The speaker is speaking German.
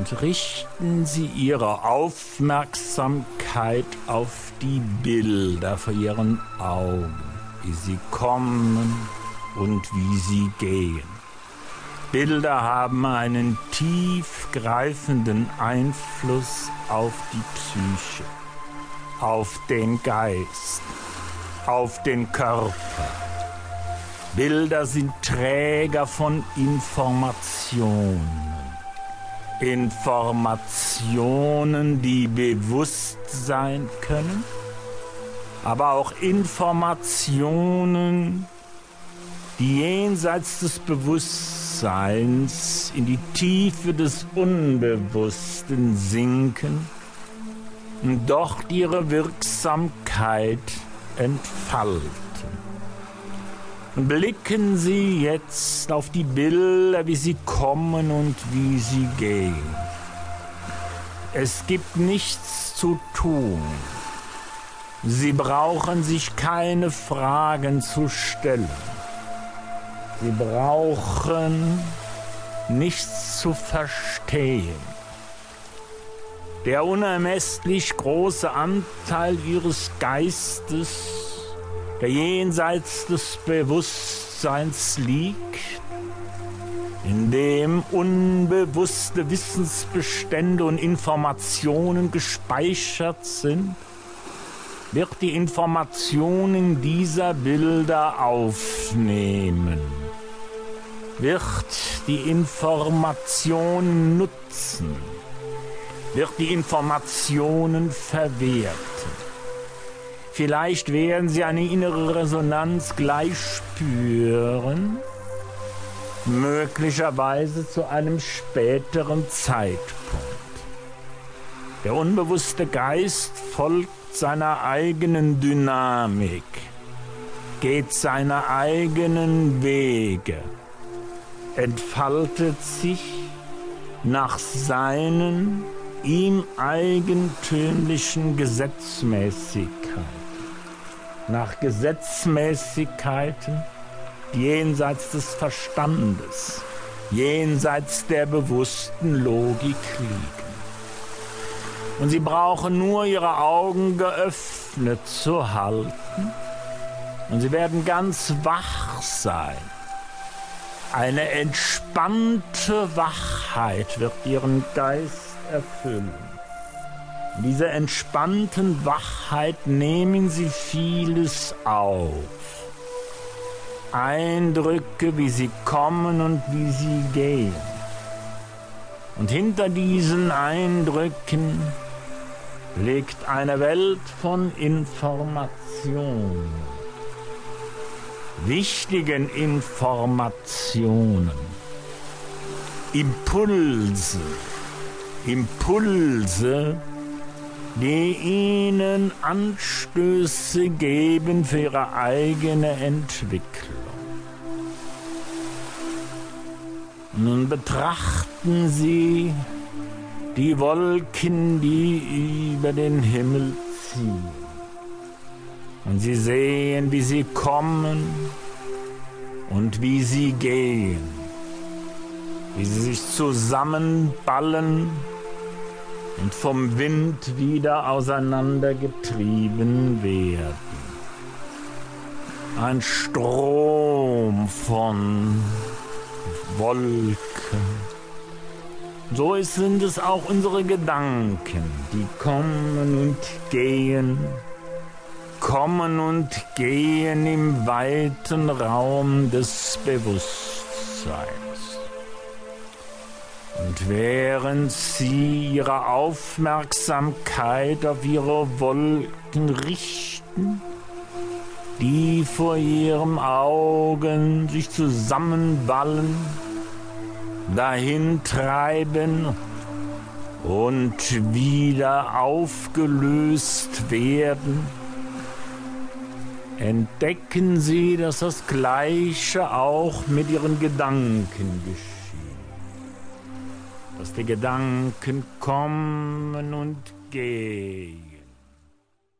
und richten Sie Ihre Aufmerksamkeit auf die Bilder vor Ihren Augen, wie sie kommen und wie sie gehen. Bilder haben einen tiefgreifenden Einfluss auf die Psyche, auf den Geist, auf den Körper. Bilder sind Träger von Informationen. Informationen, die bewusst sein können, aber auch Informationen, die jenseits des Bewusstseins in die Tiefe des Unbewussten sinken und dort ihre Wirksamkeit entfalten. Blicken Sie jetzt auf die Bilder, wie sie kommen und wie sie gehen. Es gibt nichts zu tun. Sie brauchen sich keine Fragen zu stellen. Sie brauchen nichts zu verstehen. Der unermesslich große Anteil Ihres Geistes der jenseits des Bewusstseins liegt, in dem unbewusste Wissensbestände und Informationen gespeichert sind, wird die Informationen dieser Bilder aufnehmen, wird die Informationen nutzen, wird die Informationen verwerten. Vielleicht werden Sie eine innere Resonanz gleich spüren, möglicherweise zu einem späteren Zeitpunkt. Der unbewusste Geist folgt seiner eigenen Dynamik, geht seine eigenen Wege, entfaltet sich nach seinen ihm eigentümlichen Gesetzmäßigkeiten nach Gesetzmäßigkeiten jenseits des Verstandes, jenseits der bewussten Logik liegen. Und sie brauchen nur ihre Augen geöffnet zu halten und sie werden ganz wach sein. Eine entspannte Wachheit wird ihren Geist erfüllen. In dieser entspannten Wachheit nehmen Sie vieles auf. Eindrücke, wie sie kommen und wie sie gehen. Und hinter diesen Eindrücken liegt eine Welt von Informationen, wichtigen Informationen, Impulse, Impulse, die ihnen Anstöße geben für ihre eigene Entwicklung. Nun betrachten Sie die Wolken, die über den Himmel ziehen. Und Sie sehen, wie sie kommen und wie sie gehen, wie sie sich zusammenballen und vom Wind wieder auseinandergetrieben werden. Ein Strom von Wolken. So sind es auch unsere Gedanken, die kommen und gehen, kommen und gehen im weiten Raum des Bewusstseins. Und während sie ihre Aufmerksamkeit auf ihre Wolken richten, die vor ihren Augen sich zusammenballen, dahin treiben und wieder aufgelöst werden, entdecken sie, dass das Gleiche auch mit ihren Gedanken geschieht dass die Gedanken kommen und gehen.